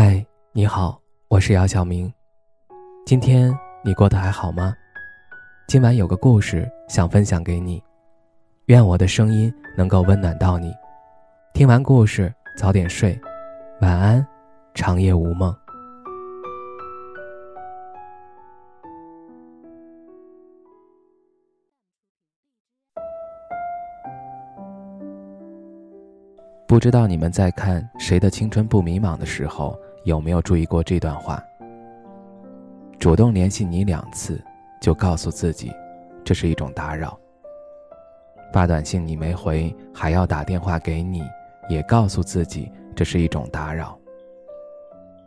嗨，你好，我是姚晓明。今天你过得还好吗？今晚有个故事想分享给你，愿我的声音能够温暖到你。听完故事早点睡，晚安，长夜无梦。不知道你们在看《谁的青春不迷茫》的时候，有没有注意过这段话？主动联系你两次，就告诉自己，这是一种打扰；发短信你没回，还要打电话给你，也告诉自己这是一种打扰；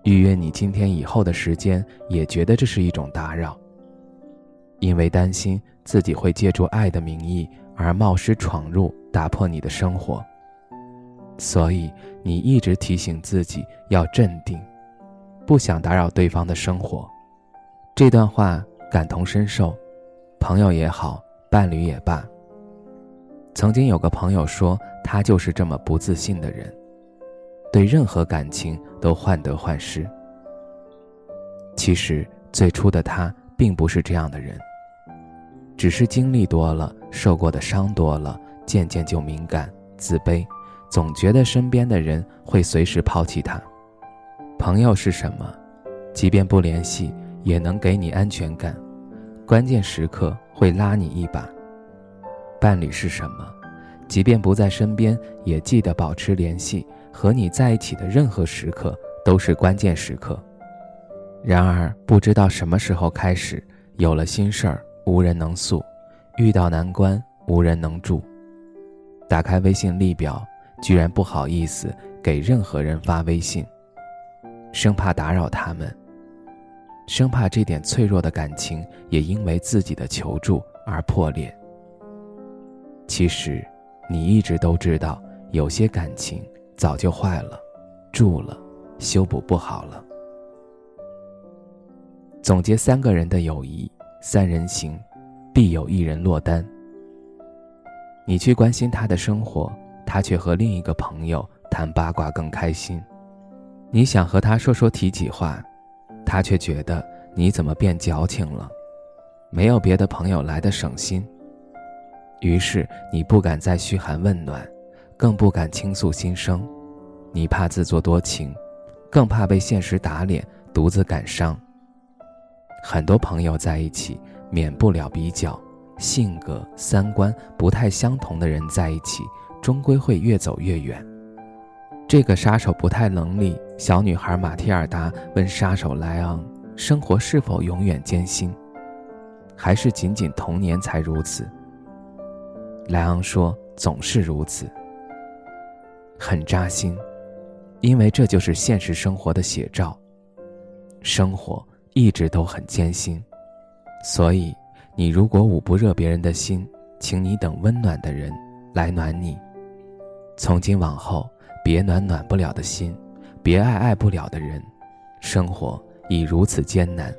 预约你今天以后的时间，也觉得这是一种打扰。因为担心自己会借助爱的名义而冒失闯入，打破你的生活。所以，你一直提醒自己要镇定，不想打扰对方的生活。这段话感同身受，朋友也好，伴侣也罢。曾经有个朋友说，他就是这么不自信的人，对任何感情都患得患失。其实最初的他并不是这样的人，只是经历多了，受过的伤多了，渐渐就敏感、自卑。总觉得身边的人会随时抛弃他。朋友是什么？即便不联系，也能给你安全感，关键时刻会拉你一把。伴侣是什么？即便不在身边，也记得保持联系，和你在一起的任何时刻都是关键时刻。然而，不知道什么时候开始，有了心事儿无人能诉，遇到难关无人能助。打开微信列表。居然不好意思给任何人发微信，生怕打扰他们，生怕这点脆弱的感情也因为自己的求助而破裂。其实，你一直都知道，有些感情早就坏了，住了，修补不好了。总结三个人的友谊，三人行，必有一人落单。你去关心他的生活。他却和另一个朋友谈八卦更开心，你想和他说说体己话，他却觉得你怎么变矫情了，没有别的朋友来的省心。于是你不敢再嘘寒问暖，更不敢倾诉心声，你怕自作多情，更怕被现实打脸，独自感伤。很多朋友在一起，免不了比较，性格、三观不太相同的人在一起。终归会越走越远。这个杀手不太能力。小女孩马蒂尔达问杀手莱昂：“生活是否永远艰辛，还是仅仅童年才如此？”莱昂说：“总是如此。”很扎心，因为这就是现实生活的写照。生活一直都很艰辛，所以你如果捂不热别人的心，请你等温暖的人来暖你。从今往后，别暖暖不了的心，别爱爱不了的人，生活已如此艰难，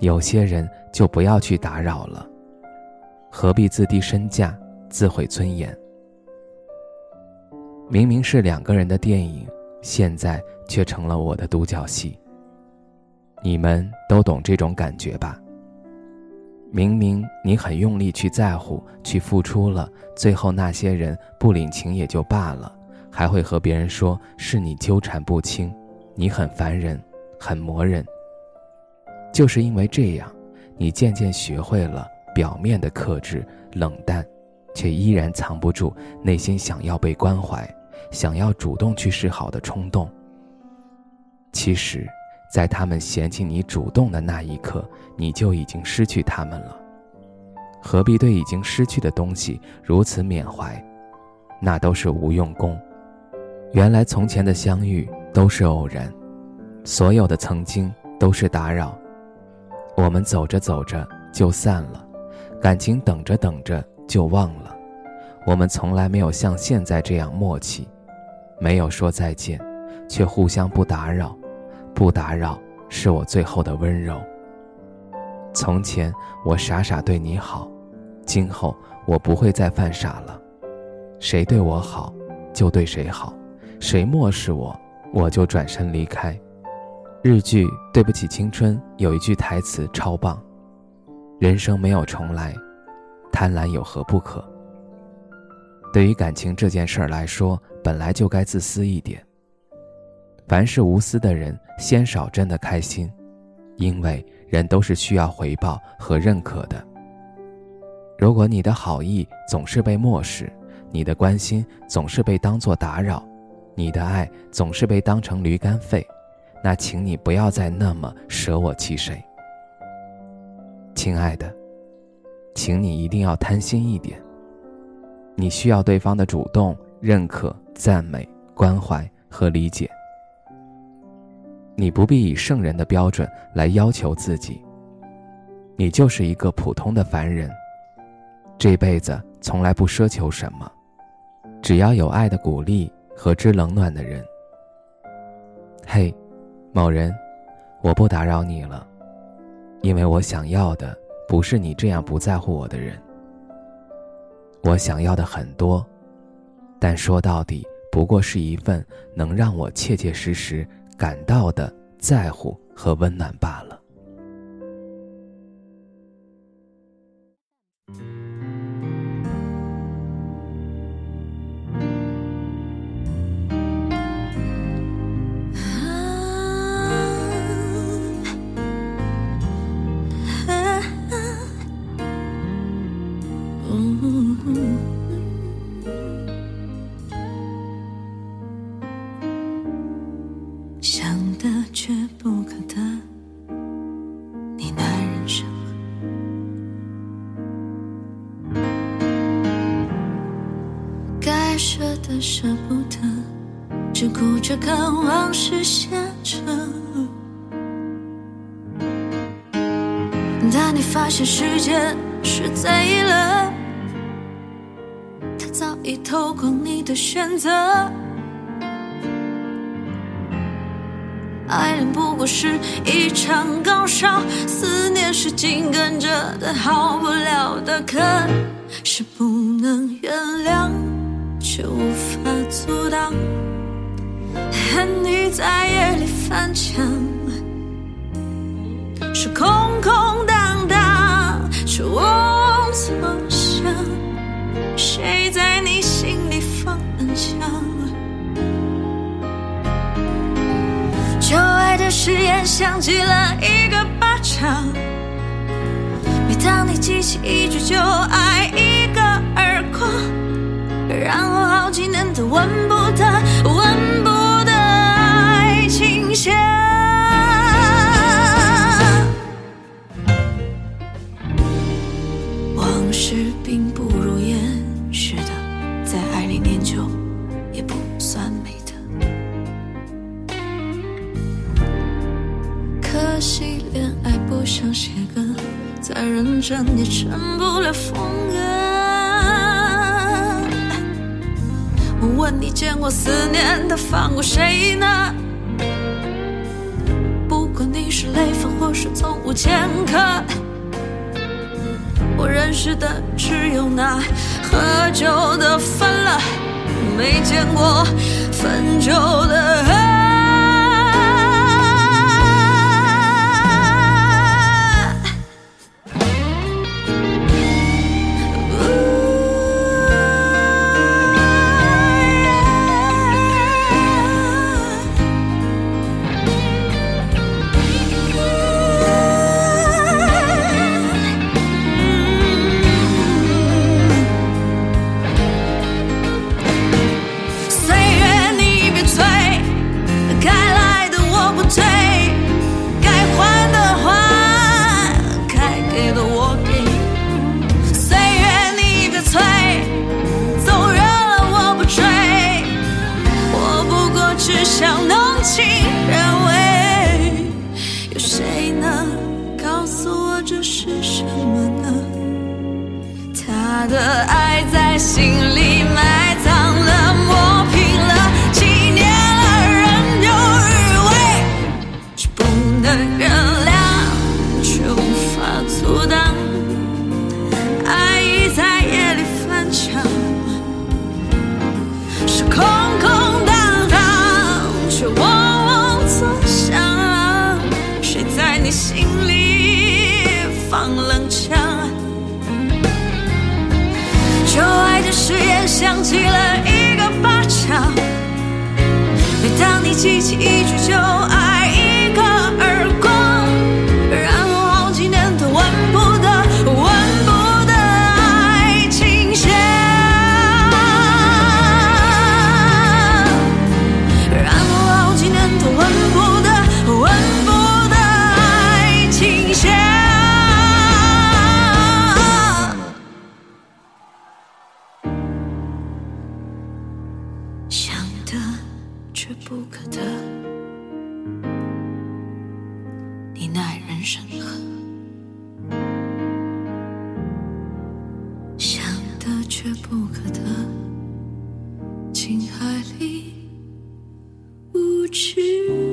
有些人就不要去打扰了，何必自低身价，自毁尊严？明明是两个人的电影，现在却成了我的独角戏。你们都懂这种感觉吧？明明你很用力去在乎、去付出了，最后那些人不领情也就罢了，还会和别人说是你纠缠不清，你很烦人，很磨人。就是因为这样，你渐渐学会了表面的克制、冷淡，却依然藏不住内心想要被关怀、想要主动去示好的冲动。其实。在他们嫌弃你主动的那一刻，你就已经失去他们了。何必对已经失去的东西如此缅怀？那都是无用功。原来从前的相遇都是偶然，所有的曾经都是打扰。我们走着走着就散了，感情等着等着就忘了。我们从来没有像现在这样默契，没有说再见，却互相不打扰。不打扰是我最后的温柔。从前我傻傻对你好，今后我不会再犯傻了。谁对我好，就对谁好；谁漠视我，我就转身离开。日剧《对不起青春》有一句台词超棒：“人生没有重来，贪婪有何不可？”对于感情这件事儿来说，本来就该自私一点。凡是无私的人，先少真的开心，因为人都是需要回报和认可的。如果你的好意总是被漠视，你的关心总是被当作打扰，你的爱总是被当成驴肝肺。那请你不要再那么舍我其谁，亲爱的，请你一定要贪心一点。你需要对方的主动、认可、赞美、关怀和理解。你不必以圣人的标准来要求自己。你就是一个普通的凡人，这辈子从来不奢求什么，只要有爱的鼓励和知冷暖的人。嘿。某人，我不打扰你了，因为我想要的不是你这样不在乎我的人。我想要的很多，但说到底，不过是一份能让我切切实实感到的在乎和温暖罢了。只顾着看往事下沉。当你发现时间是贼了，他早已偷光你的选择。爱恋不过是一场高烧，思念是紧跟着的好不了的渴，是不能原谅。却无法阻挡，看你在夜里翻墙，是空空荡荡，是我所想。谁在你心里放冷枪？旧爱的誓言像极了一个巴掌，每当你记起一句就挨一个耳光。然后好几年都闻不得、闻不得爱情香。往事并不如烟，是的，在爱里念旧也不算美的。可惜恋爱不像写歌，再认真也成不了风格。我问你见过思念的放过谁呢？是累犯或是从无前科，我认识的只有那喝酒的分了，没见过分酒的。的爱在心里记起一句就是。